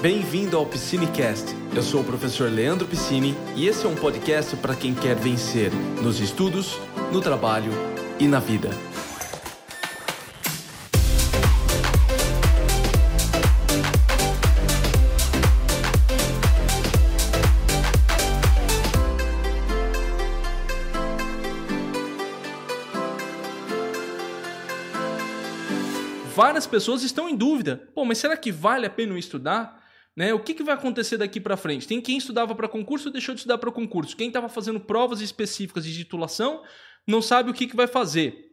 Bem-vindo ao Piscinecast. Eu sou o professor Leandro Piscine e esse é um podcast para quem quer vencer nos estudos, no trabalho e na vida. várias pessoas estão em dúvida. Pô, mas será que vale a pena estudar? Né? O que, que vai acontecer daqui para frente? Tem quem estudava para concurso deixou de estudar para concurso. Quem estava fazendo provas específicas de titulação não sabe o que, que vai fazer.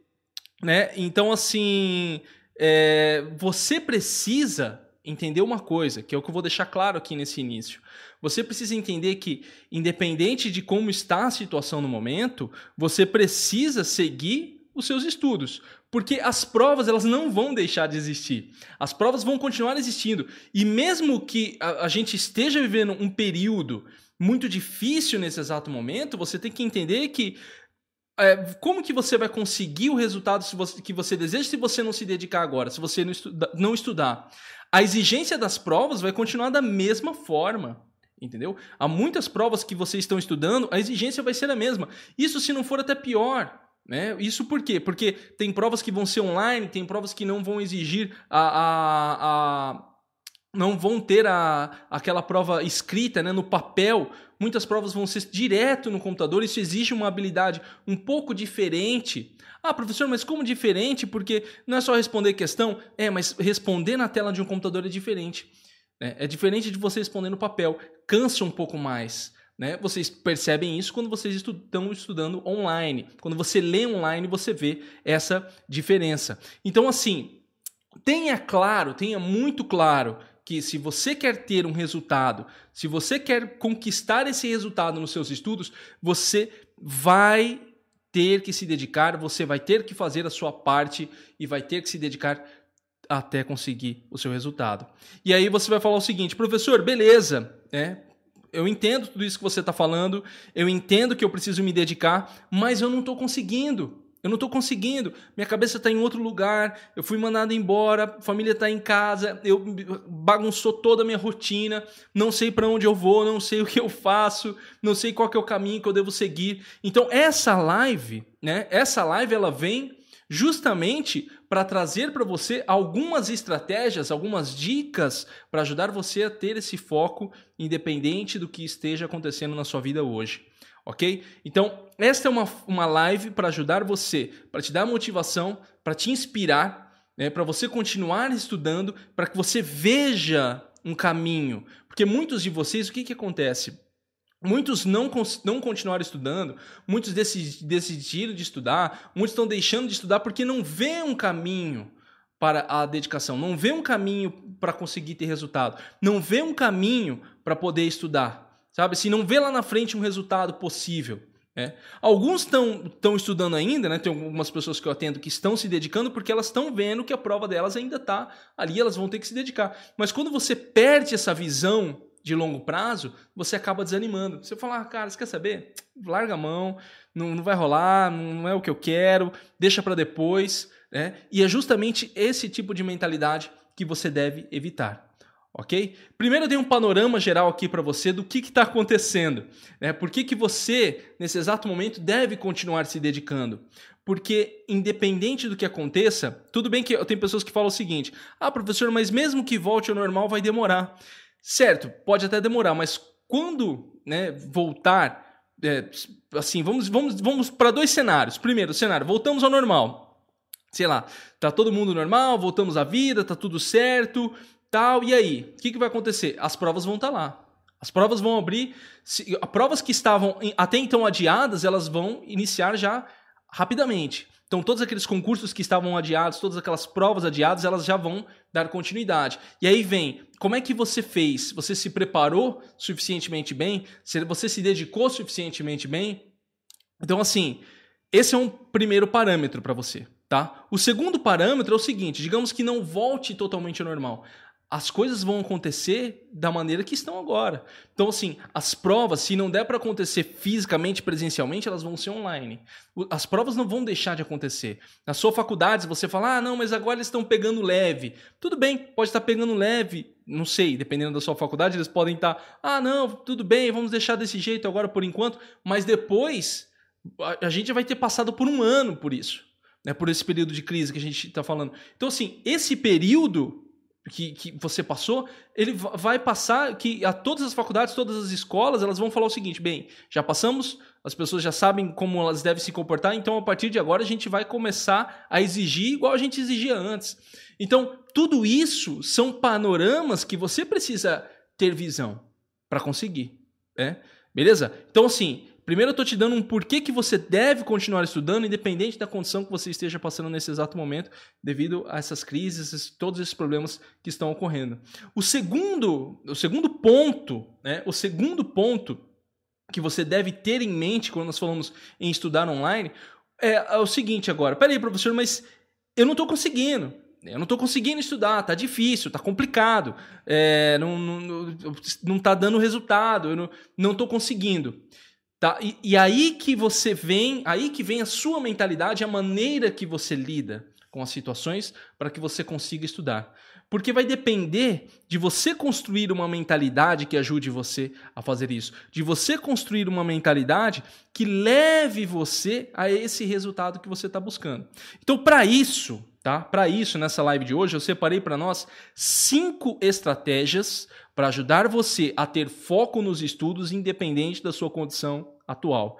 Né? Então, assim, é, você precisa entender uma coisa, que é o que eu vou deixar claro aqui nesse início. Você precisa entender que, independente de como está a situação no momento, você precisa seguir os seus estudos. Porque as provas elas não vão deixar de existir. As provas vão continuar existindo. E mesmo que a, a gente esteja vivendo um período muito difícil nesse exato momento, você tem que entender que é, como que você vai conseguir o resultado você, que você deseja se você não se dedicar agora, se você não, não estudar? A exigência das provas vai continuar da mesma forma. Entendeu? Há muitas provas que vocês estão estudando, a exigência vai ser a mesma. Isso se não for até pior. Né? Isso por quê? Porque tem provas que vão ser online, tem provas que não vão exigir a, a, a não vão ter a, aquela prova escrita né, no papel. Muitas provas vão ser direto no computador. Isso exige uma habilidade um pouco diferente. Ah, professor, mas como diferente? Porque não é só responder questão. É, mas responder na tela de um computador é diferente. Né? É diferente de você responder no papel. Cansa um pouco mais. Né? Vocês percebem isso quando vocês estão estudando online. Quando você lê online, você vê essa diferença. Então, assim, tenha claro, tenha muito claro que se você quer ter um resultado, se você quer conquistar esse resultado nos seus estudos, você vai ter que se dedicar, você vai ter que fazer a sua parte e vai ter que se dedicar até conseguir o seu resultado. E aí você vai falar o seguinte, professor, beleza, né? Eu entendo tudo isso que você está falando, eu entendo que eu preciso me dedicar, mas eu não estou conseguindo. Eu não estou conseguindo. Minha cabeça está em outro lugar. Eu fui mandado embora. Família está em casa. Eu bagunçou toda a minha rotina. Não sei para onde eu vou. Não sei o que eu faço. Não sei qual é o caminho que eu devo seguir. Então essa live, né? Essa live ela vem justamente para trazer para você algumas estratégias, algumas dicas para ajudar você a ter esse foco independente do que esteja acontecendo na sua vida hoje. Ok? Então, esta é uma, uma live para ajudar você, para te dar motivação, para te inspirar, né, para você continuar estudando, para que você veja um caminho. Porque muitos de vocês, o que, que acontece? Muitos não, não continuaram estudando, muitos decidiram de estudar, muitos estão deixando de estudar porque não vê um caminho para a dedicação, não vê um caminho para conseguir ter resultado, não vê um caminho para poder estudar, sabe? Se não vê lá na frente um resultado possível. Né? Alguns estão estudando ainda, né? tem algumas pessoas que eu atendo que estão se dedicando porque elas estão vendo que a prova delas ainda está ali, elas vão ter que se dedicar. Mas quando você perde essa visão de longo prazo, você acaba desanimando. Você fala, ah, cara, você quer saber? Larga a mão, não, não vai rolar, não é o que eu quero, deixa para depois. Né? E é justamente esse tipo de mentalidade que você deve evitar. Ok? Primeiro eu dei um panorama geral aqui para você do que está acontecendo. Né? Por que, que você, nesse exato momento, deve continuar se dedicando? Porque, independente do que aconteça, tudo bem que tem pessoas que falam o seguinte: ah, professor, mas mesmo que volte ao normal, vai demorar. Certo, pode até demorar, mas quando né, voltar, é, assim, vamos, vamos, vamos para dois cenários. Primeiro cenário, voltamos ao normal. Sei lá, tá todo mundo normal, voltamos à vida, tá tudo certo, tal. E aí, o que, que vai acontecer? As provas vão estar tá lá. As provas vão abrir. Se, provas que estavam até então adiadas, elas vão iniciar já rapidamente. Então, todos aqueles concursos que estavam adiados, todas aquelas provas adiadas, elas já vão dar continuidade. E aí vem, como é que você fez? Você se preparou suficientemente bem? Você se dedicou suficientemente bem? Então, assim, esse é um primeiro parâmetro para você, tá? O segundo parâmetro é o seguinte: digamos que não volte totalmente ao normal as coisas vão acontecer da maneira que estão agora. Então, assim, as provas, se não der para acontecer fisicamente, presencialmente, elas vão ser online. As provas não vão deixar de acontecer. Na sua faculdade, você fala, ah, não, mas agora eles estão pegando leve. Tudo bem, pode estar pegando leve não sei, dependendo da sua faculdade, eles podem estar, tá, ah, não, tudo bem, vamos deixar desse jeito agora por enquanto, mas depois a gente vai ter passado por um ano por isso, né? Por esse período de crise que a gente está falando. Então, assim, esse período que, que você passou, ele vai passar que a todas as faculdades, todas as escolas, elas vão falar o seguinte: bem, já passamos, as pessoas já sabem como elas devem se comportar, então a partir de agora a gente vai começar a exigir igual a gente exigia antes. Então, tudo isso são panoramas que você precisa ter visão para conseguir, né? Beleza? Então, assim, Primeiro eu estou te dando um porquê que você deve continuar estudando, independente da condição que você esteja passando nesse exato momento, devido a essas crises, todos esses problemas que estão ocorrendo. O segundo, o segundo ponto, né, o segundo ponto que você deve ter em mente quando nós falamos em estudar online é, é o seguinte agora. Peraí, professor, mas eu não estou conseguindo. Eu não estou conseguindo estudar, tá difícil, tá complicado, é, não, não, não tá dando resultado, eu não estou conseguindo. Tá? E, e aí que você vem, aí que vem a sua mentalidade, a maneira que você lida com as situações para que você consiga estudar. Porque vai depender de você construir uma mentalidade que ajude você a fazer isso, de você construir uma mentalidade que leve você a esse resultado que você está buscando. Então, para isso, tá? Para isso, nessa live de hoje, eu separei para nós cinco estratégias para ajudar você a ter foco nos estudos, independente da sua condição atual.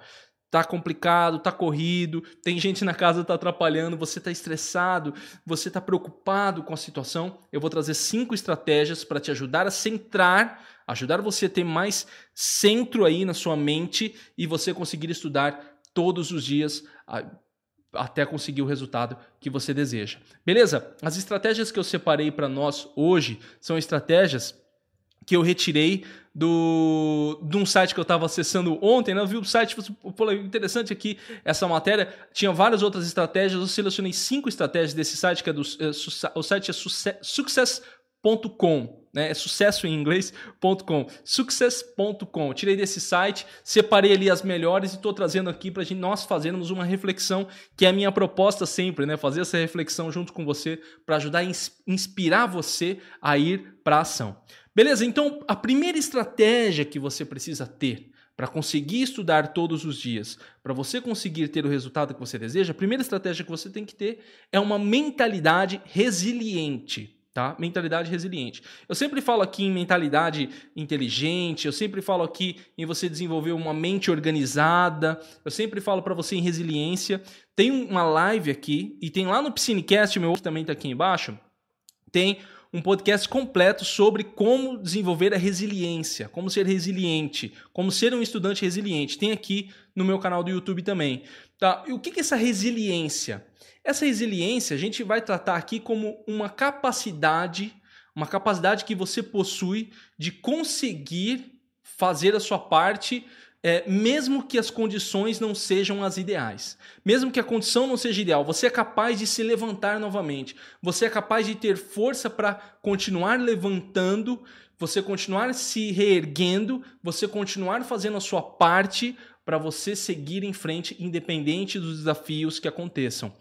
Tá complicado, tá corrido, tem gente na casa que tá atrapalhando, você tá estressado, você tá preocupado com a situação. Eu vou trazer cinco estratégias para te ajudar a centrar, ajudar você a ter mais centro aí na sua mente e você conseguir estudar todos os dias até conseguir o resultado que você deseja. Beleza? As estratégias que eu separei para nós hoje são estratégias que eu retirei do, de um site que eu estava acessando ontem, né? Eu vi o site, pô, interessante aqui essa matéria, tinha várias outras estratégias, eu selecionei cinco estratégias desse site, que é do, é, o site é success.com, né? É sucesso em inglês.com, success.com. Tirei desse site, separei ali as melhores e estou trazendo aqui para nós fazermos uma reflexão, que é a minha proposta sempre, né? Fazer essa reflexão junto com você para ajudar a inspirar você a ir para a ação. Beleza? Então, a primeira estratégia que você precisa ter para conseguir estudar todos os dias, para você conseguir ter o resultado que você deseja, a primeira estratégia que você tem que ter é uma mentalidade resiliente. Tá? Mentalidade resiliente. Eu sempre falo aqui em mentalidade inteligente, eu sempre falo aqui em você desenvolver uma mente organizada, eu sempre falo para você em resiliência. Tem uma live aqui e tem lá no Piscinecast, meu que também está aqui embaixo, tem um podcast completo sobre como desenvolver a resiliência, como ser resiliente, como ser um estudante resiliente. Tem aqui no meu canal do YouTube também. Tá? E o que é essa resiliência? Essa resiliência a gente vai tratar aqui como uma capacidade, uma capacidade que você possui de conseguir fazer a sua parte é, mesmo que as condições não sejam as ideais, mesmo que a condição não seja ideal, você é capaz de se levantar novamente, você é capaz de ter força para continuar levantando, você continuar se reerguendo, você continuar fazendo a sua parte para você seguir em frente, independente dos desafios que aconteçam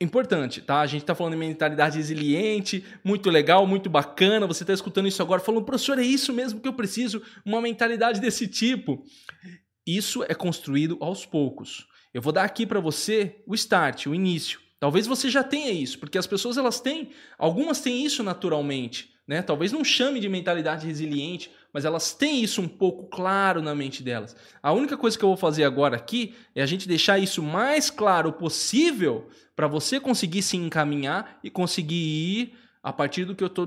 importante, tá? A gente está falando de mentalidade resiliente, muito legal, muito bacana. Você está escutando isso agora, falando, professor, é isso mesmo que eu preciso, uma mentalidade desse tipo. Isso é construído aos poucos. Eu vou dar aqui para você o start, o início. Talvez você já tenha isso, porque as pessoas elas têm, algumas têm isso naturalmente, né? Talvez não chame de mentalidade resiliente, mas elas têm isso um pouco claro na mente delas. A única coisa que eu vou fazer agora aqui é a gente deixar isso mais claro possível para você conseguir se encaminhar e conseguir ir a partir do que eu estou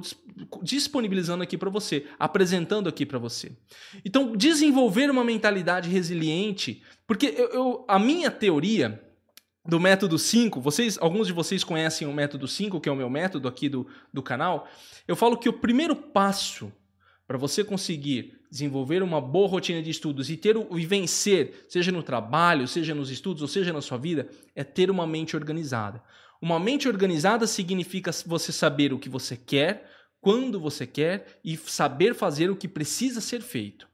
disponibilizando aqui para você, apresentando aqui para você. Então, desenvolver uma mentalidade resiliente, porque eu, eu, a minha teoria do método 5, vocês, alguns de vocês conhecem o método 5, que é o meu método aqui do, do canal. Eu falo que o primeiro passo para você conseguir desenvolver uma boa rotina de estudos e ter o, e vencer, seja no trabalho, seja nos estudos ou seja na sua vida, é ter uma mente organizada. Uma mente organizada significa você saber o que você quer, quando você quer e saber fazer o que precisa ser feito.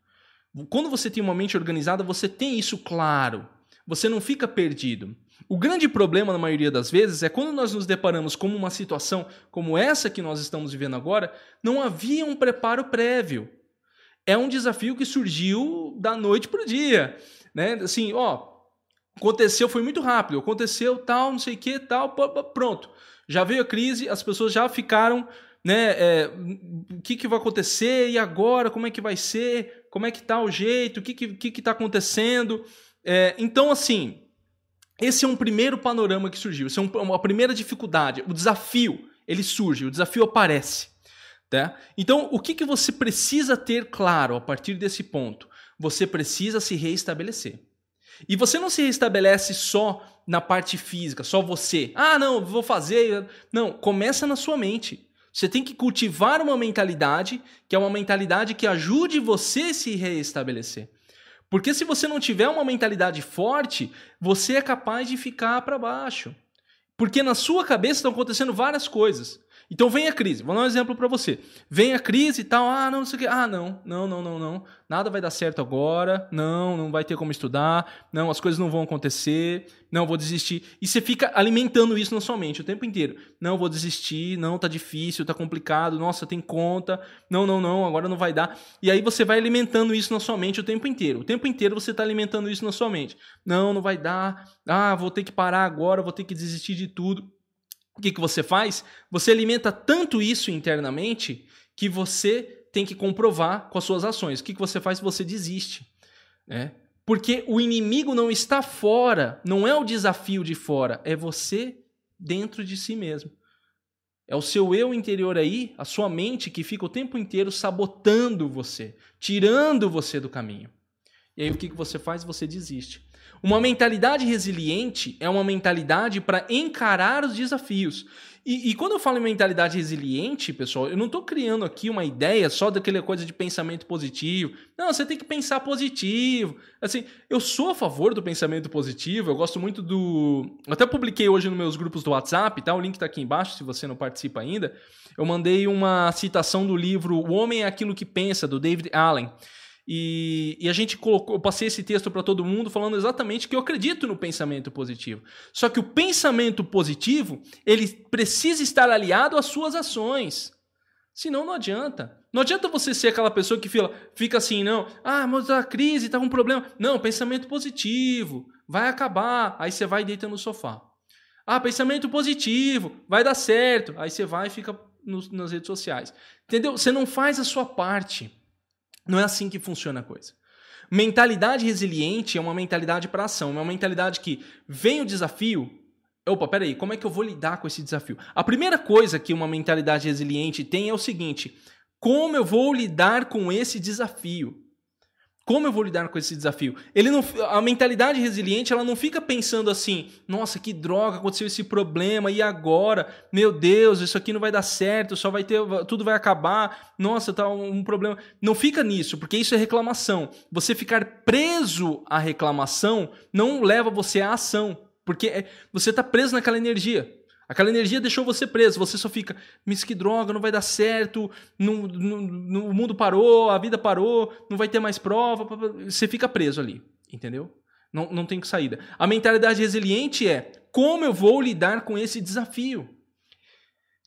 Quando você tem uma mente organizada, você tem isso claro. Você não fica perdido. O grande problema, na maioria das vezes, é quando nós nos deparamos com uma situação como essa que nós estamos vivendo agora, não havia um preparo prévio. É um desafio que surgiu da noite para o dia. Né? Assim, ó, aconteceu, foi muito rápido, aconteceu tal, não sei o que, tal, pronto. Já veio a crise, as pessoas já ficaram, né? É, o que, que vai acontecer? E agora? Como é que vai ser? Como é que tá o jeito? O que que, que, que tá acontecendo? É, então, assim, esse é um primeiro panorama que surgiu. Essa é uma primeira dificuldade. O desafio, ele surge, o desafio aparece. Tá? Então, o que, que você precisa ter claro a partir desse ponto? Você precisa se reestabelecer. E você não se restabelece só na parte física, só você. Ah, não, vou fazer. Não, começa na sua mente. Você tem que cultivar uma mentalidade que é uma mentalidade que ajude você a se reestabelecer. Porque se você não tiver uma mentalidade forte, você é capaz de ficar para baixo. Porque na sua cabeça estão acontecendo várias coisas. Então vem a crise. Vou dar um exemplo para você. Vem a crise e tal. Ah, não, não sei o quê. Ah, não, não, não, não, não. Nada vai dar certo agora. Não, não vai ter como estudar. Não, as coisas não vão acontecer. Não, vou desistir. E você fica alimentando isso na sua mente o tempo inteiro. Não, vou desistir. Não, tá difícil, tá complicado. Nossa, tem conta. Não, não, não, agora não vai dar. E aí você vai alimentando isso na sua mente o tempo inteiro. O tempo inteiro você tá alimentando isso na sua mente. Não, não vai dar. Ah, vou ter que parar agora, vou ter que desistir de tudo. O que, que você faz? Você alimenta tanto isso internamente que você tem que comprovar com as suas ações. O que, que você faz? Você desiste. Né? Porque o inimigo não está fora, não é o desafio de fora, é você dentro de si mesmo. É o seu eu interior aí, a sua mente que fica o tempo inteiro sabotando você, tirando você do caminho. E aí o que, que você faz? Você desiste. Uma mentalidade resiliente é uma mentalidade para encarar os desafios. E, e, quando eu falo em mentalidade resiliente, pessoal, eu não estou criando aqui uma ideia só daquela coisa de pensamento positivo. Não, você tem que pensar positivo. Assim, eu sou a favor do pensamento positivo, eu gosto muito do. Eu até publiquei hoje nos meus grupos do WhatsApp, tá? O link está aqui embaixo se você não participa ainda. Eu mandei uma citação do livro O Homem é Aquilo que Pensa, do David Allen. E, e, a gente colocou, eu passei esse texto para todo mundo falando exatamente que eu acredito no pensamento positivo. Só que o pensamento positivo, ele precisa estar aliado às suas ações. Senão não adianta. Não adianta você ser aquela pessoa que fica, fica assim, não, ah, mas a crise tá com um problema. Não, pensamento positivo, vai acabar. Aí você vai e deita no sofá. Ah, pensamento positivo, vai dar certo. Aí você vai e fica nos, nas redes sociais. Entendeu? Você não faz a sua parte. Não é assim que funciona a coisa. Mentalidade resiliente é uma mentalidade para ação, é uma mentalidade que vem o desafio. Opa, peraí, como é que eu vou lidar com esse desafio? A primeira coisa que uma mentalidade resiliente tem é o seguinte: como eu vou lidar com esse desafio? Como eu vou lidar com esse desafio? Ele não, a mentalidade resiliente, ela não fica pensando assim: "Nossa, que droga, aconteceu esse problema e agora? Meu Deus, isso aqui não vai dar certo, só vai ter, tudo vai acabar. Nossa, tá um, um problema". Não fica nisso, porque isso é reclamação. Você ficar preso à reclamação não leva você à ação, porque é, você está preso naquela energia. Aquela energia deixou você preso, você só fica, mas que droga, não vai dar certo, não, não, não, o mundo parou, a vida parou, não vai ter mais prova, você fica preso ali, entendeu? Não, não tem saída. A mentalidade resiliente é como eu vou lidar com esse desafio.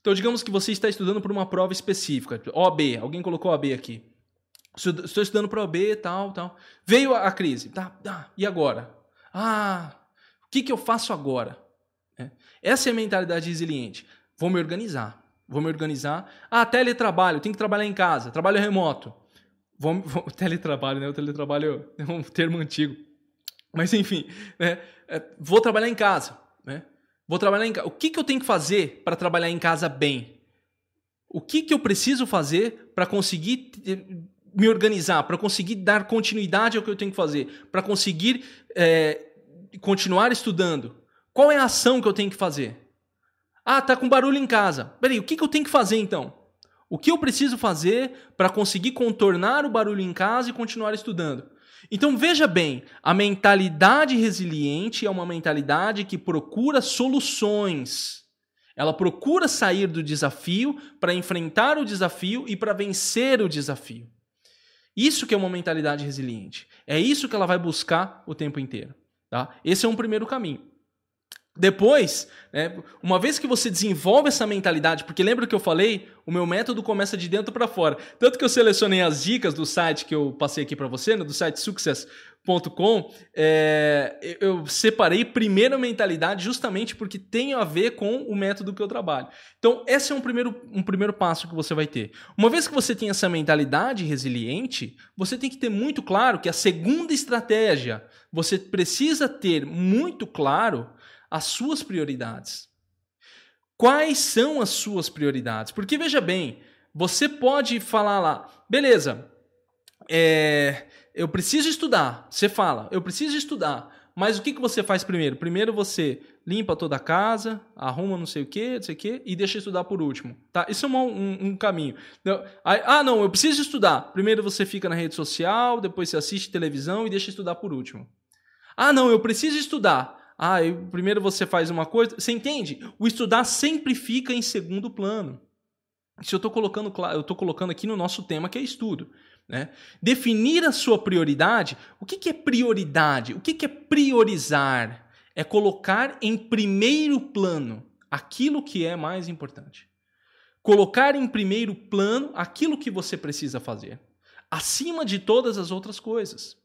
Então, digamos que você está estudando para uma prova específica, OAB, alguém colocou OAB aqui. Estou estudando para OAB, tal, tal. Veio a, a crise, tá, tá, e agora? Ah, o que, que eu faço agora? Essa é a mentalidade resiliente. Vou me organizar. Vou me organizar. Ah, teletrabalho, tenho que trabalhar em casa, trabalho remoto. Vou, vou, teletrabalho, né? O teletrabalho é um termo antigo. Mas enfim, né? É, vou trabalhar em casa. Né? Vou trabalhar em casa. O que, que eu tenho que fazer para trabalhar em casa bem? O que, que eu preciso fazer para conseguir me organizar, para conseguir dar continuidade ao que eu tenho que fazer, para conseguir é, continuar estudando? Qual é a ação que eu tenho que fazer? Ah, tá com barulho em casa. Peraí, o que, que eu tenho que fazer então? O que eu preciso fazer para conseguir contornar o barulho em casa e continuar estudando? Então veja bem, a mentalidade resiliente é uma mentalidade que procura soluções. Ela procura sair do desafio para enfrentar o desafio e para vencer o desafio. Isso que é uma mentalidade resiliente. É isso que ela vai buscar o tempo inteiro. Tá? Esse é um primeiro caminho. Depois, né, uma vez que você desenvolve essa mentalidade, porque lembra que eu falei, o meu método começa de dentro para fora. Tanto que eu selecionei as dicas do site que eu passei aqui para você, né, do site success.com, é, eu separei primeiro a mentalidade justamente porque tem a ver com o método que eu trabalho. Então, esse é um primeiro, um primeiro passo que você vai ter. Uma vez que você tem essa mentalidade resiliente, você tem que ter muito claro que a segunda estratégia, você precisa ter muito claro as suas prioridades. Quais são as suas prioridades? Porque veja bem, você pode falar lá, beleza, é, eu preciso estudar. Você fala, eu preciso estudar. Mas o que, que você faz primeiro? Primeiro você limpa toda a casa, arruma não sei o que, não sei o que, e deixa estudar por último. Tá? Isso é um, um, um caminho. Ah, não, eu preciso estudar. Primeiro você fica na rede social, depois você assiste televisão e deixa estudar por último. Ah, não, eu preciso estudar. Ah, primeiro você faz uma coisa. Você entende? O estudar sempre fica em segundo plano. Isso eu estou colocando, eu estou colocando aqui no nosso tema que é estudo. Né? Definir a sua prioridade. O que, que é prioridade? O que, que é priorizar? É colocar em primeiro plano aquilo que é mais importante. Colocar em primeiro plano aquilo que você precisa fazer, acima de todas as outras coisas.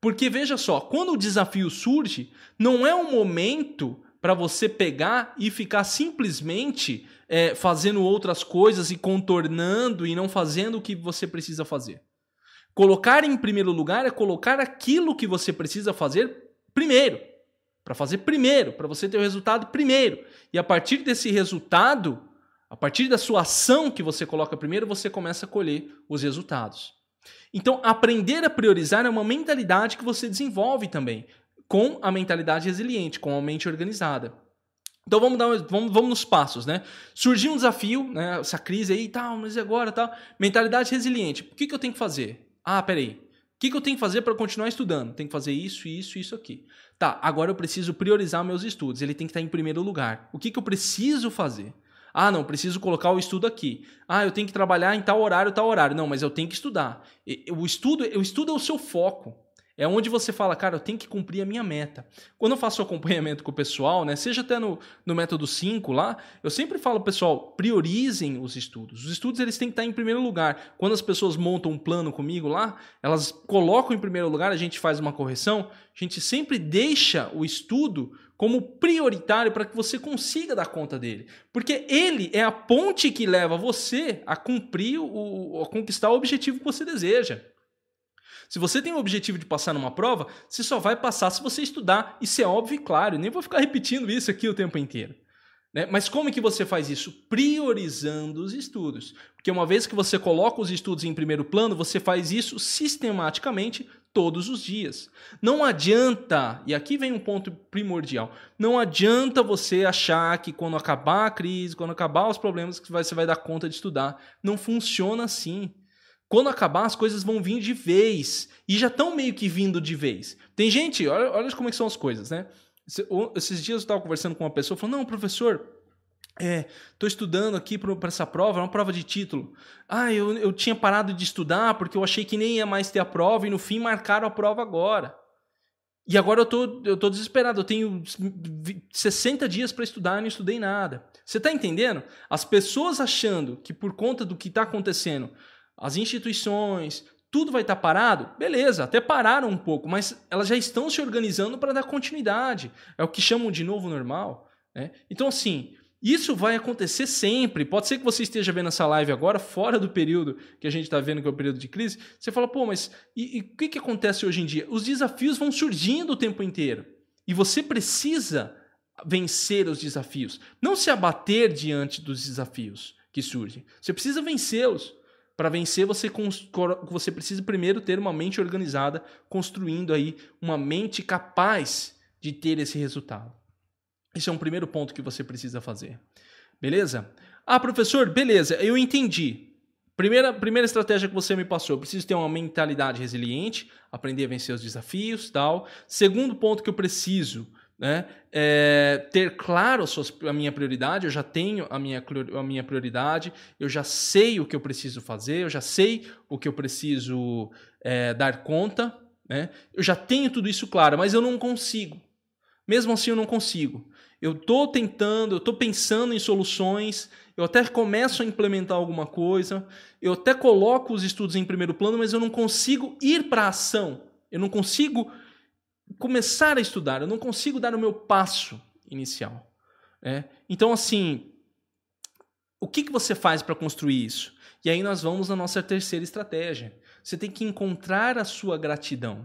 Porque veja só, quando o desafio surge, não é um momento para você pegar e ficar simplesmente é, fazendo outras coisas e contornando e não fazendo o que você precisa fazer. Colocar em primeiro lugar é colocar aquilo que você precisa fazer primeiro. Para fazer primeiro, para você ter o resultado primeiro. E a partir desse resultado, a partir da sua ação que você coloca primeiro, você começa a colher os resultados. Então, aprender a priorizar é uma mentalidade que você desenvolve também, com a mentalidade resiliente, com a mente organizada. Então vamos dar vamos, vamos nos passos, né? Surgiu um desafio, né? Essa crise aí e tal, mas agora tal. Mentalidade resiliente. O que, que eu tenho que fazer? Ah, peraí. O que, que eu tenho que fazer para continuar estudando? Tenho que fazer isso, isso, isso aqui. Tá, agora eu preciso priorizar meus estudos. Ele tem que estar em primeiro lugar. O que, que eu preciso fazer? Ah, não, preciso colocar o estudo aqui. Ah, eu tenho que trabalhar em tal horário, tal horário. Não, mas eu tenho que estudar. O estudo, o estudo é o seu foco. É onde você fala, cara, eu tenho que cumprir a minha meta. Quando eu faço acompanhamento com o pessoal, né, seja até no, no método 5 lá, eu sempre falo, pessoal, priorizem os estudos. Os estudos eles têm que estar em primeiro lugar. Quando as pessoas montam um plano comigo lá, elas colocam em primeiro lugar, a gente faz uma correção, a gente sempre deixa o estudo como prioritário para que você consiga dar conta dele. Porque ele é a ponte que leva você a cumprir, o, a conquistar o objetivo que você deseja. Se você tem o objetivo de passar numa prova, você só vai passar se você estudar. Isso é óbvio e claro, nem vou ficar repetindo isso aqui o tempo inteiro. Né? Mas como que você faz isso? Priorizando os estudos. Porque uma vez que você coloca os estudos em primeiro plano, você faz isso sistematicamente todos os dias. Não adianta, e aqui vem um ponto primordial, não adianta você achar que quando acabar a crise, quando acabar os problemas, que você vai dar conta de estudar. Não funciona assim. Quando acabar, as coisas vão vir de vez. E já estão meio que vindo de vez. Tem gente, olha, olha como é são as coisas, né? Esses dias eu estava conversando com uma pessoa, falou, não, professor, é, estou estudando aqui para essa prova, é uma prova de título. Ah, eu, eu tinha parado de estudar porque eu achei que nem ia mais ter a prova e no fim marcaram a prova agora. E agora eu tô, eu tô desesperado, eu tenho 60 dias para estudar e não estudei nada. Você está entendendo? As pessoas achando que por conta do que está acontecendo, as instituições, tudo vai estar tá parado, beleza, até pararam um pouco, mas elas já estão se organizando para dar continuidade. É o que chamam de novo normal. Né? Então, assim, isso vai acontecer sempre. Pode ser que você esteja vendo essa live agora, fora do período que a gente está vendo, que é o período de crise. Você fala, pô, mas e, o que, que acontece hoje em dia? Os desafios vão surgindo o tempo inteiro. E você precisa vencer os desafios. Não se abater diante dos desafios que surgem. Você precisa vencê-los. Para vencer, você, você precisa primeiro ter uma mente organizada, construindo aí uma mente capaz de ter esse resultado. Esse é um primeiro ponto que você precisa fazer. Beleza? Ah, professor, beleza, eu entendi. Primeira, primeira estratégia que você me passou, eu preciso ter uma mentalidade resiliente, aprender a vencer os desafios, tal. Segundo ponto que eu preciso, né, é ter claro a, suas, a, minha prioridade. Eu já tenho a minha, a minha prioridade, eu já sei o que eu preciso fazer, eu já sei o que eu preciso é, dar conta, né? Eu já tenho tudo isso claro, mas eu não consigo. Mesmo assim, eu não consigo. Eu tô tentando, eu tô pensando em soluções, eu até começo a implementar alguma coisa, eu até coloco os estudos em primeiro plano, mas eu não consigo ir para a ação. Eu não consigo começar a estudar, eu não consigo dar o meu passo inicial. É? Então, assim, o que, que você faz para construir isso? E aí nós vamos na nossa terceira estratégia. Você tem que encontrar a sua gratidão.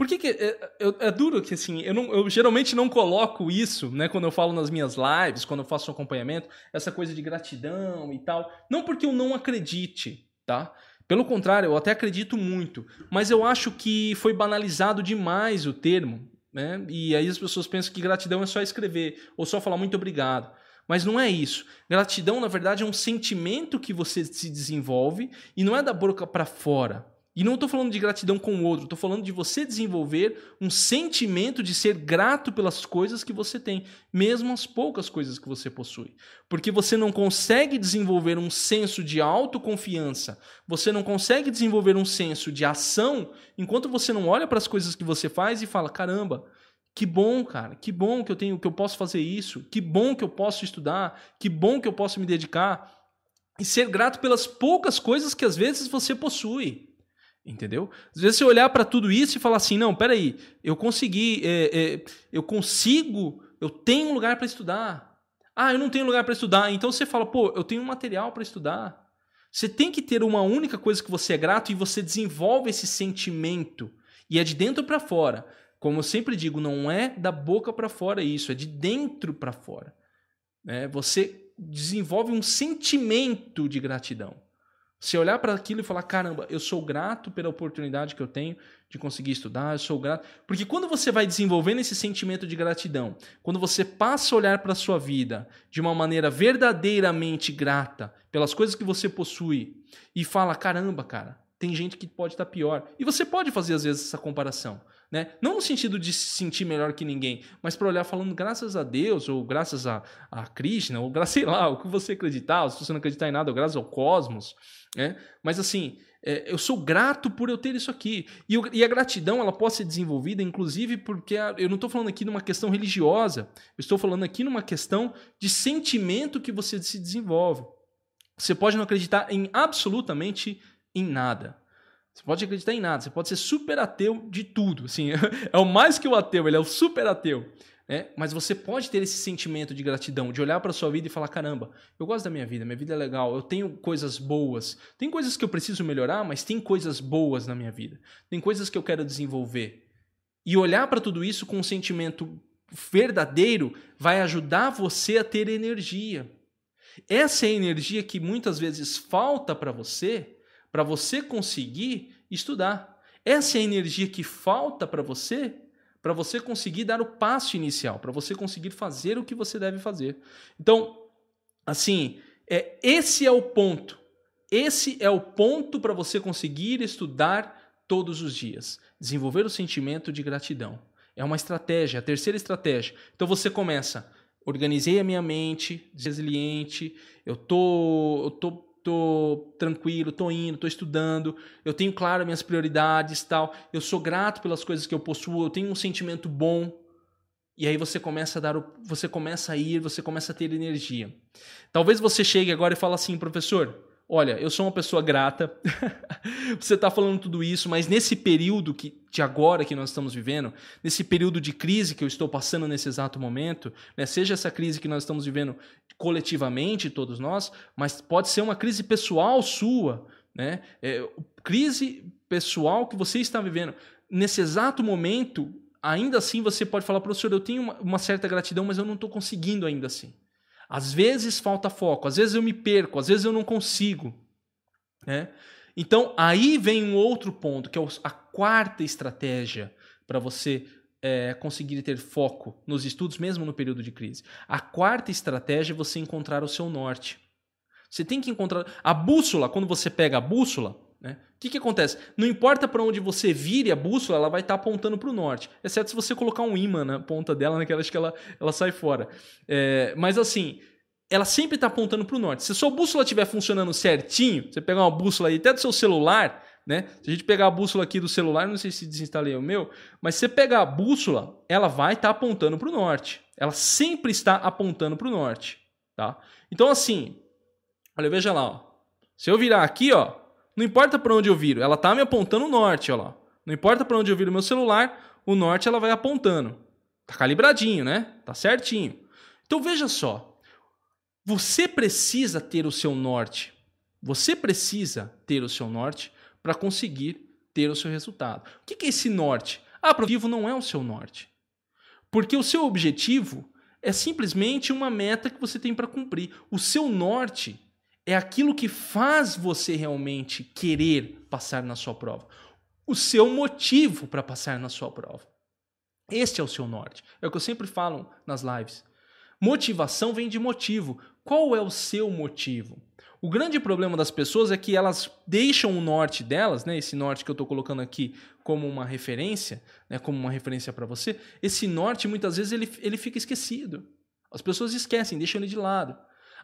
Por que, que é, é, é, duro que assim, eu, não, eu geralmente não coloco isso, né, quando eu falo nas minhas lives, quando eu faço um acompanhamento, essa coisa de gratidão e tal. Não porque eu não acredite, tá? Pelo contrário, eu até acredito muito, mas eu acho que foi banalizado demais o termo, né? E aí as pessoas pensam que gratidão é só escrever ou só falar muito obrigado. Mas não é isso. Gratidão, na verdade, é um sentimento que você se desenvolve e não é da boca para fora. E não estou falando de gratidão com o outro, estou falando de você desenvolver um sentimento de ser grato pelas coisas que você tem, mesmo as poucas coisas que você possui. Porque você não consegue desenvolver um senso de autoconfiança, você não consegue desenvolver um senso de ação enquanto você não olha para as coisas que você faz e fala: caramba, que bom, cara, que bom que eu tenho, que eu posso fazer isso, que bom que eu posso estudar, que bom que eu posso me dedicar. E ser grato pelas poucas coisas que às vezes você possui. Entendeu? Às vezes você olhar para tudo isso e falar assim, não, peraí, eu consegui, é, é, eu consigo, eu tenho um lugar para estudar. Ah, eu não tenho lugar para estudar. Então você fala, pô, eu tenho um material para estudar. Você tem que ter uma única coisa que você é grato e você desenvolve esse sentimento. E é de dentro para fora. Como eu sempre digo, não é da boca para fora isso, é de dentro para fora. É, você desenvolve um sentimento de gratidão. Você olhar para aquilo e falar: caramba, eu sou grato pela oportunidade que eu tenho de conseguir estudar, eu sou grato. Porque quando você vai desenvolvendo esse sentimento de gratidão, quando você passa a olhar para a sua vida de uma maneira verdadeiramente grata pelas coisas que você possui e fala: caramba, cara, tem gente que pode estar pior. E você pode fazer às vezes essa comparação. Né? Não no sentido de se sentir melhor que ninguém, mas para olhar falando graças a Deus, ou graças a, a Krishna, ou graças, sei lá, o que você acreditar, ou se você não acreditar em nada, ou graças ao cosmos. Né? Mas assim, é, eu sou grato por eu ter isso aqui. E, eu, e, a gratidão ela pode ser desenvolvida, inclusive, porque a, eu não estou falando aqui numa questão religiosa, eu estou falando aqui numa questão de sentimento que você se desenvolve. Você pode não acreditar em absolutamente em nada. Você pode acreditar em nada, você pode ser super ateu de tudo. Assim, é o mais que o ateu, ele é o super ateu. Né? Mas você pode ter esse sentimento de gratidão, de olhar para sua vida e falar: caramba, eu gosto da minha vida, minha vida é legal, eu tenho coisas boas. Tem coisas que eu preciso melhorar, mas tem coisas boas na minha vida. Tem coisas que eu quero desenvolver. E olhar para tudo isso com um sentimento verdadeiro vai ajudar você a ter energia. Essa é a energia que muitas vezes falta para você para você conseguir estudar. Essa é a energia que falta para você, para você conseguir dar o passo inicial, para você conseguir fazer o que você deve fazer. Então, assim, é esse é o ponto. Esse é o ponto para você conseguir estudar todos os dias. Desenvolver o sentimento de gratidão. É uma estratégia, a terceira estratégia. Então você começa, organizei a minha mente, resiliente, eu tô, eu tô tô tranquilo, tô indo, tô estudando, eu tenho claro minhas prioridades, tal. Eu sou grato pelas coisas que eu possuo, eu tenho um sentimento bom. E aí você começa a dar, o, você começa a ir, você começa a ter energia. Talvez você chegue agora e fale assim, professor, olha, eu sou uma pessoa grata, você está falando tudo isso, mas nesse período que, de agora que nós estamos vivendo, nesse período de crise que eu estou passando nesse exato momento, né, seja essa crise que nós estamos vivendo coletivamente, todos nós, mas pode ser uma crise pessoal sua, né? É, crise pessoal que você está vivendo. Nesse exato momento, ainda assim você pode falar, professor, eu tenho uma, uma certa gratidão, mas eu não estou conseguindo ainda assim. Às vezes falta foco, às vezes eu me perco, às vezes eu não consigo. Né? Então, aí vem um outro ponto, que é a quarta estratégia para você é, conseguir ter foco nos estudos, mesmo no período de crise. A quarta estratégia é você encontrar o seu norte. Você tem que encontrar. A bússola, quando você pega a bússola, né? O que, que acontece? Não importa para onde você vire a bússola, ela vai estar tá apontando para o norte. Exceto se você colocar um imã na ponta dela, né, acho que ela, ela sai fora. É, mas assim, ela sempre está apontando para o norte. Se a sua bússola estiver funcionando certinho, você pegar uma bússola aí até do seu celular, né? Se a gente pegar a bússola aqui do celular, não sei se desinstalei o meu, mas se você pegar a bússola, ela vai estar tá apontando para o norte. Ela sempre está apontando para o norte, tá? Então assim, olha, veja lá, ó. Se eu virar aqui, ó, não importa para onde eu viro, ela tá me apontando o norte, ó lá. Não importa para onde eu viro o meu celular, o norte ela vai apontando. Tá calibradinho, né? Tá certinho. Então veja só, você precisa ter o seu norte. Você precisa ter o seu norte para conseguir ter o seu resultado. O que é esse norte? Ah, o objetivo não é o seu norte. Porque o seu objetivo é simplesmente uma meta que você tem para cumprir. O seu norte é aquilo que faz você realmente querer passar na sua prova. O seu motivo para passar na sua prova. Este é o seu norte. É o que eu sempre falo nas lives. Motivação vem de motivo. Qual é o seu motivo? O grande problema das pessoas é que elas deixam o norte delas, né, esse norte que eu estou colocando aqui como uma referência, né, como uma referência para você, esse norte muitas vezes ele, ele fica esquecido. As pessoas esquecem, deixam ele de lado.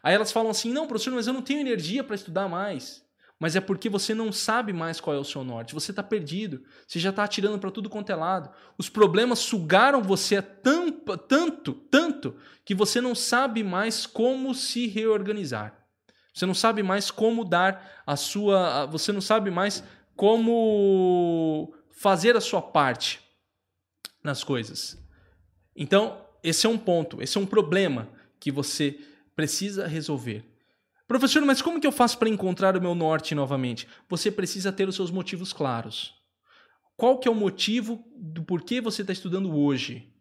Aí elas falam assim: não, professor, mas eu não tenho energia para estudar mais. Mas é porque você não sabe mais qual é o seu norte. Você está perdido. Você já está atirando para tudo quanto é lado. Os problemas sugaram você tanto, tanto, tanto, que você não sabe mais como se reorganizar. Você não sabe mais como dar a sua. Você não sabe mais como fazer a sua parte nas coisas. Então, esse é um ponto, esse é um problema que você precisa resolver. Professor, mas como que eu faço para encontrar o meu norte novamente? Você precisa ter os seus motivos claros. Qual que é o motivo do porquê você está estudando hoje?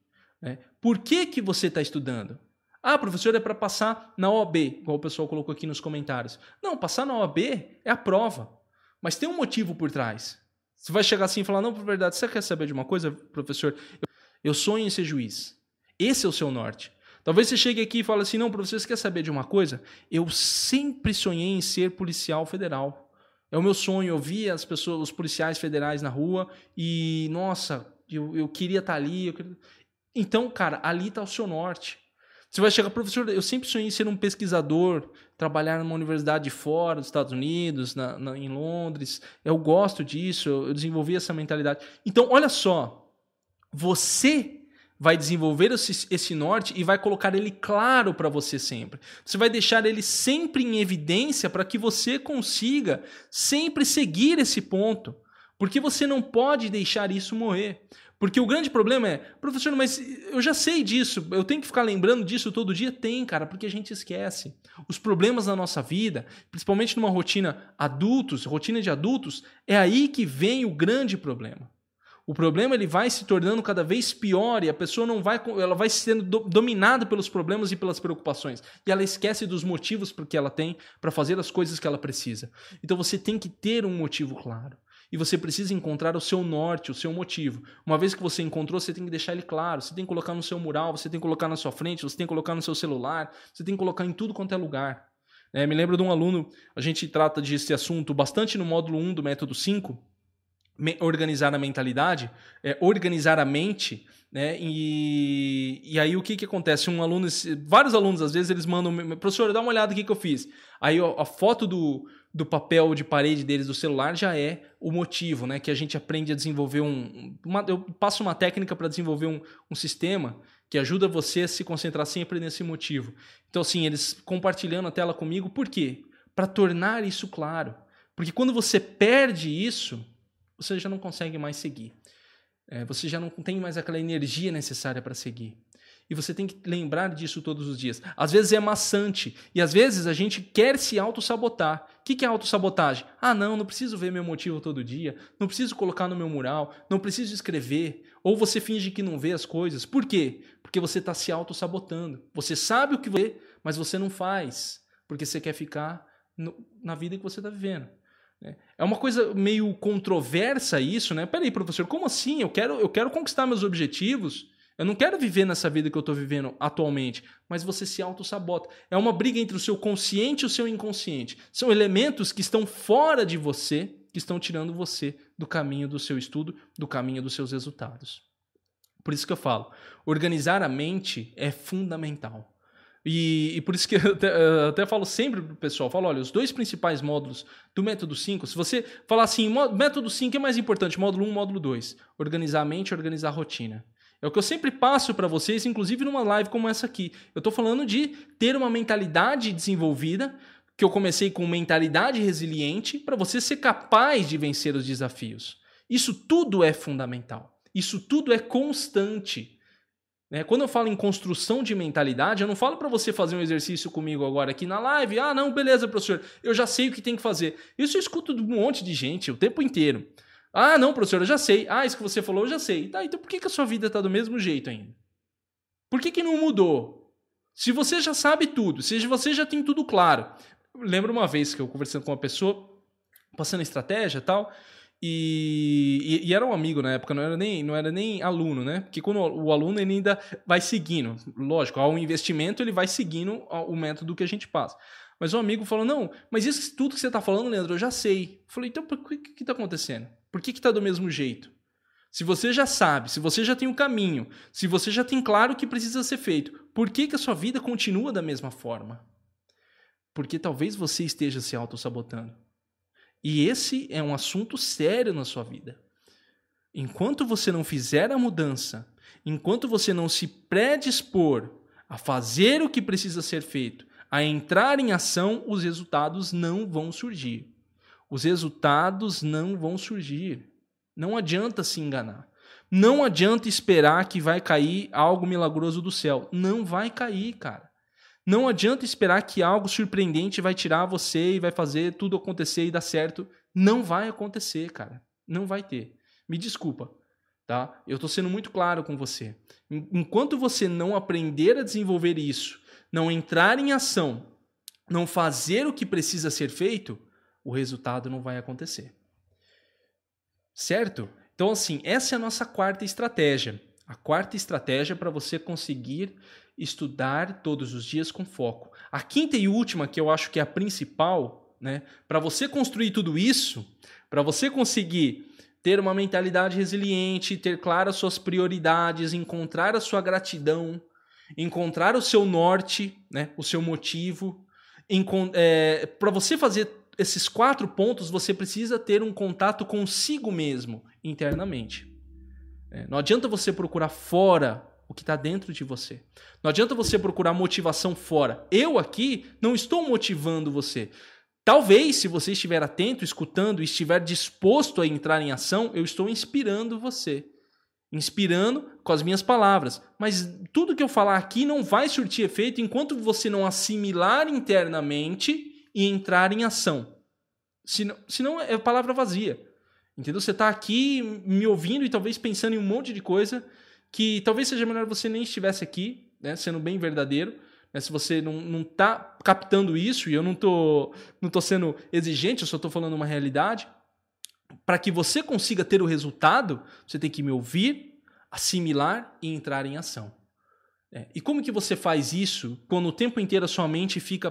Né? Por que, que você está estudando? Ah, professor, é para passar na OAB, igual o pessoal colocou aqui nos comentários. Não, passar na OAB é a prova. Mas tem um motivo por trás. Você vai chegar assim e falar: não, por verdade, você quer saber de uma coisa, professor? Eu sonho em ser juiz. Esse é o seu norte. Talvez você chegue aqui e fale assim: não, professor, você quer saber de uma coisa? Eu sempre sonhei em ser policial federal. É o meu sonho. Eu via as pessoas, os policiais federais na rua e, nossa, eu, eu queria estar ali. Queria... Então, cara, ali está o seu norte. Você vai chegar, professor, eu sempre sonhei em ser um pesquisador, trabalhar numa universidade fora dos Estados Unidos, na, na, em Londres. Eu gosto disso, eu, eu desenvolvi essa mentalidade. Então, olha só, você vai desenvolver esse, norte e vai colocar ele claro para você sempre. Você vai deixar ele sempre em evidência para que você consiga sempre seguir esse ponto. Porque você não pode deixar isso morrer. Porque o grande problema é, professor, mas eu já sei disso, eu tenho que ficar lembrando disso todo dia? Tem, cara, porque a gente esquece. Os problemas na nossa vida, principalmente numa rotina adultos, rotina de adultos, é aí que vem o grande problema. O problema ele vai se tornando cada vez pior e a pessoa não vai, ela vai sendo dominada pelos problemas e pelas preocupações. E ela esquece dos motivos que ela tem para fazer as coisas que ela precisa. Então você tem que ter um motivo claro. E você precisa encontrar o seu norte, o seu motivo. Uma vez que você encontrou, você tem que deixar ele claro. Você tem que colocar no seu mural, você tem que colocar na sua frente, você tem que colocar no seu celular, você tem que colocar em tudo quanto é lugar. É, me lembro de um aluno, a gente trata desse assunto bastante no módulo 1 do método 5, organizar a mentalidade, é, organizar a mente, né? E, e aí o que, que acontece? Um aluno, vários alunos às vezes eles mandam, professor, dá uma olhada aqui que eu fiz. Aí a foto do, do papel de parede deles do celular já é o motivo, né? Que a gente aprende a desenvolver um. Uma, eu passo uma técnica para desenvolver um, um sistema que ajuda você a se concentrar sempre nesse motivo. Então, assim, eles compartilhando a tela comigo, por quê? Para tornar isso claro. Porque quando você perde isso, você já não consegue mais seguir. É, você já não tem mais aquela energia necessária para seguir. E você tem que lembrar disso todos os dias. Às vezes é maçante. E às vezes a gente quer se auto-sabotar. O que é auto-sabotagem? Ah, não, não preciso ver meu motivo todo dia. Não preciso colocar no meu mural. Não preciso escrever. Ou você finge que não vê as coisas. Por quê? Porque você está se auto-sabotando. Você sabe o que você, mas você não faz. Porque você quer ficar no, na vida que você está vivendo. Né? É uma coisa meio controversa isso, né? Peraí, professor, como assim? Eu quero, eu quero conquistar meus objetivos eu não quero viver nessa vida que eu estou vivendo atualmente, mas você se auto-sabota. É uma briga entre o seu consciente e o seu inconsciente. São elementos que estão fora de você, que estão tirando você do caminho do seu estudo, do caminho dos seus resultados. Por isso que eu falo, organizar a mente é fundamental. E, e, por isso que eu até, eu até falo sempre pro pessoal, falo, olha, os dois principais módulos do método 5, se você falar assim, método 5 é mais importante, módulo 1, módulo 2, organizar a mente, organizar a rotina. É o que eu sempre passo para vocês, inclusive numa live como essa aqui. Eu estou falando de ter uma mentalidade desenvolvida, que eu comecei com mentalidade resiliente, para você ser capaz de vencer os desafios. Isso tudo é fundamental. Isso tudo é constante. Né? Quando eu falo em construção de mentalidade, eu não falo para você fazer um exercício comigo agora aqui na live. Ah, não, beleza, professor, eu já sei o que tem que fazer. Isso eu escuto de um monte de gente o tempo inteiro. Ah, não, professor, eu já sei. Ah, isso que você falou, eu já sei. Tá, então por que, que a sua vida está do mesmo jeito ainda? Por que, que não mudou? Se você já sabe tudo, se você já tem tudo claro. Lembro uma vez que eu conversando com uma pessoa, passando estratégia e tal, e, e, e, era um amigo na época, não era nem, não era nem aluno, né? Porque quando o, aluno ele ainda vai seguindo, lógico, ao investimento ele vai seguindo o método que a gente passa. Mas um amigo falou: Não, mas isso tudo que você está falando, Leandro, eu já sei. Eu falei: Então, por que está acontecendo? Por que está do mesmo jeito? Se você já sabe, se você já tem o um caminho, se você já tem claro o que precisa ser feito, por que, que a sua vida continua da mesma forma? Porque talvez você esteja se auto-sabotando. E esse é um assunto sério na sua vida. Enquanto você não fizer a mudança, enquanto você não se predispor a fazer o que precisa ser feito, a entrar em ação, os resultados não vão surgir. Os resultados não vão surgir. Não adianta se enganar. Não adianta esperar que vai cair algo milagroso do céu. Não vai cair, cara. Não adianta esperar que algo surpreendente vai tirar você e vai fazer tudo acontecer e dar certo. Não vai acontecer, cara. Não vai ter. Me desculpa, tá? Eu tô sendo muito claro com você. Enquanto você não aprender a desenvolver isso, não entrar em ação, não fazer o que precisa ser feito, o resultado não vai acontecer. Certo? Então, assim, essa é a nossa quarta estratégia. A quarta estratégia para você conseguir estudar todos os dias com foco. A quinta e última, que eu acho que é a principal, né? Para você construir tudo isso, para você conseguir ter uma mentalidade resiliente, ter claras suas prioridades, encontrar a sua gratidão, encontrar o seu norte, né? O seu motivo. É, para você fazer esses quatro pontos, você precisa ter um contato consigo mesmo internamente. É, não adianta você procurar fora o que está dentro de você. Não adianta você procurar motivação fora. Eu aqui não estou motivando você. Talvez, se você estiver atento, escutando e estiver disposto a entrar em ação, eu estou inspirando você. Inspirando com as minhas palavras. Mas tudo que eu falar aqui não vai surtir efeito enquanto você não assimilar internamente e entrar em ação. Senão, senão é palavra vazia. Entendeu? Você está aqui me ouvindo e talvez pensando em um monte de coisa que talvez seja melhor você nem estivesse aqui, né, sendo bem verdadeiro. Né, se você não, não tá captando isso, e eu não tô, não tô sendo exigente, eu só estou falando uma realidade, para que você consiga ter o resultado, você tem que me ouvir, assimilar e entrar em ação. É, e como que você faz isso quando o tempo inteiro a sua mente fica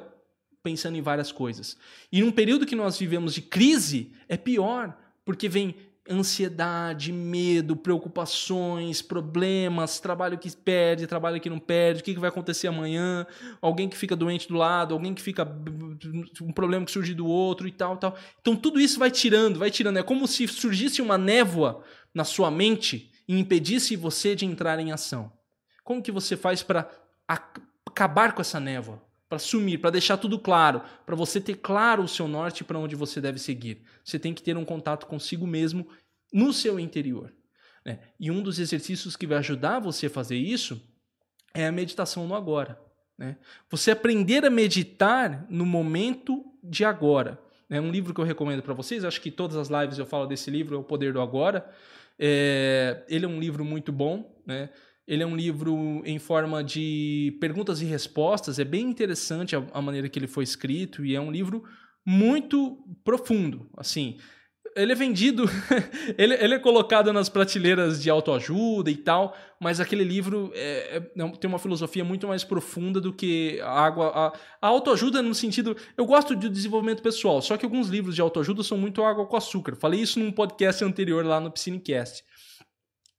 pensando em várias coisas? E num período que nós vivemos de crise, é pior, porque vem ansiedade, medo, preocupações, problemas, trabalho que perde, trabalho que não perde, o que vai acontecer amanhã, alguém que fica doente do lado, alguém que fica um problema que surge do outro e tal, tal. Então tudo isso vai tirando, vai tirando. É como se surgisse uma névoa na sua mente e impedisse você de entrar em ação. Como que você faz para acabar com essa névoa? Para sumir, para deixar tudo claro, para você ter claro o seu norte para onde você deve seguir. Você tem que ter um contato consigo mesmo no seu interior. Né? E um dos exercícios que vai ajudar você a fazer isso é a meditação no agora. Né? Você aprender a meditar no momento de agora. É um livro que eu recomendo para vocês, acho que todas as lives eu falo desse livro, é O Poder do Agora. É, ele é um livro muito bom, né? Ele é um livro em forma de perguntas e respostas, é bem interessante a, a maneira que ele foi escrito e é um livro muito profundo, assim. Ele é vendido, ele, ele, é colocado nas prateleiras de autoajuda e tal, mas aquele livro é, é, tem uma filosofia muito mais profunda do que a água. A, a autoajuda no sentido. Eu gosto de desenvolvimento pessoal, só que alguns livros de autoajuda são muito água com açúcar. Falei isso num podcast anterior lá no Piscinecast.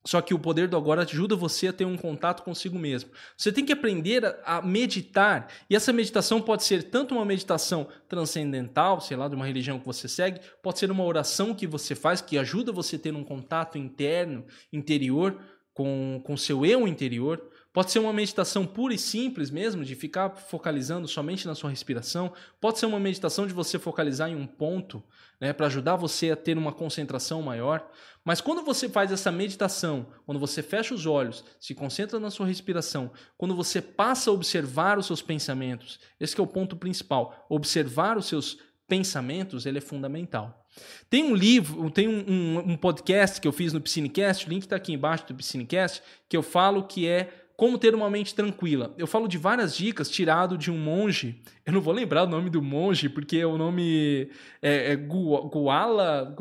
Só que o poder do agora ajuda você a ter um contato consigo mesmo. Você tem que aprender a, meditar. E essa meditação pode ser tanto uma meditação transcendental, sei lá, de uma religião que você segue, pode ser uma oração que você faz que ajuda você a ter um contato interno, interior, com o seu eu interior. Pode ser uma meditação pura e simples mesmo, de ficar focalizando somente na sua respiração. Pode ser uma meditação de você focalizar em um ponto, né, para ajudar você a ter uma concentração maior. Mas quando você faz essa meditação, quando você fecha os olhos, se concentra na sua respiração, quando você passa a observar os seus pensamentos, esse é o ponto principal. Observar os seus pensamentos, ele é fundamental. Tem um livro, tem um, um, um podcast que eu fiz no Piscinecast, o link está aqui embaixo do Piscinecast, que eu falo que é como ter uma mente tranquila. Eu falo de várias dicas tirado de um monge. Eu não vou lembrar o nome do monge, porque o nome é, é Guala.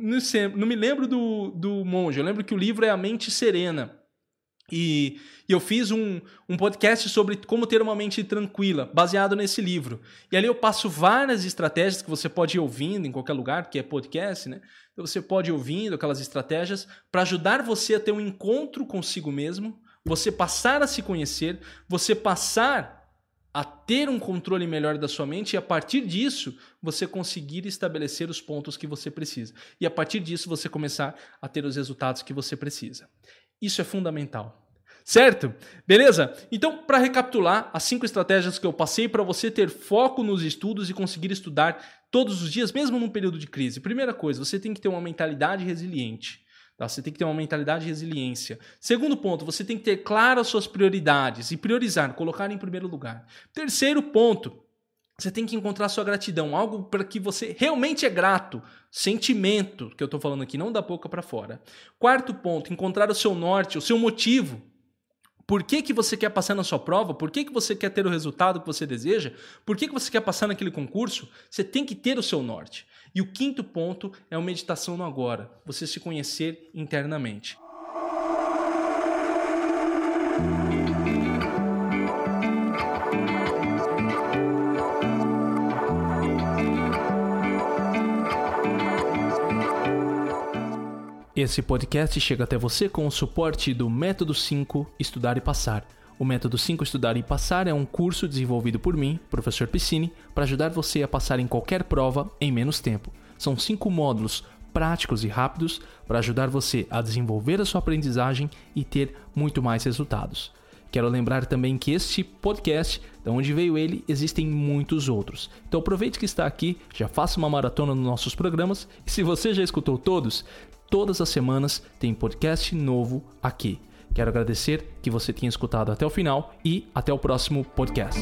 Não, não me lembro do, do monge. Eu lembro que o livro é A Mente Serena. E, e, eu fiz um, um podcast sobre como ter uma mente tranquila, baseado nesse livro. E ali eu passo várias estratégias que você pode ir ouvindo em qualquer lugar, que é podcast, né? Então você pode ir ouvindo aquelas estratégias para ajudar você a ter um encontro consigo mesmo você passar a se conhecer, você passar a ter um controle melhor da sua mente e a partir disso você conseguir estabelecer os pontos que você precisa. E a partir disso você começar a ter os resultados que você precisa. Isso é fundamental. Certo? Beleza? Então, para recapitular, as cinco estratégias que eu passei para você ter foco nos estudos e conseguir estudar todos os dias, mesmo num período de crise. Primeira coisa, você tem que ter uma mentalidade resiliente. Tá? Você tem que ter uma mentalidade de resiliência. Segundo ponto, você tem que ter claras suas prioridades e priorizar, colocar em primeiro lugar. Terceiro ponto, você tem que encontrar sua gratidão, algo para que você realmente é grato, sentimento que eu estou falando aqui, não da boca para fora. Quarto ponto, encontrar o seu norte, o seu motivo. Por que, que você quer passar na sua prova? Por que, que você quer ter o resultado que você deseja? Por que, que você quer passar naquele concurso? Você tem que ter o seu norte. E o quinto ponto é a meditação no agora, você se conhecer internamente. Esse podcast chega até você com o suporte do Método 5 Estudar e Passar o método 5 Estudar e Passar é um curso desenvolvido por mim, professor Piscine, para ajudar você a passar em qualquer prova em menos tempo. São cinco módulos práticos e rápidos para ajudar você a desenvolver a sua aprendizagem e ter muito mais resultados. Quero lembrar também que este podcast, de onde veio ele, existem muitos outros. Então aproveite que está aqui, já faça uma maratona nos nossos programas e se você já escutou todos, todas as semanas tem podcast novo aqui. Quero agradecer que você tenha escutado até o final e até o próximo podcast.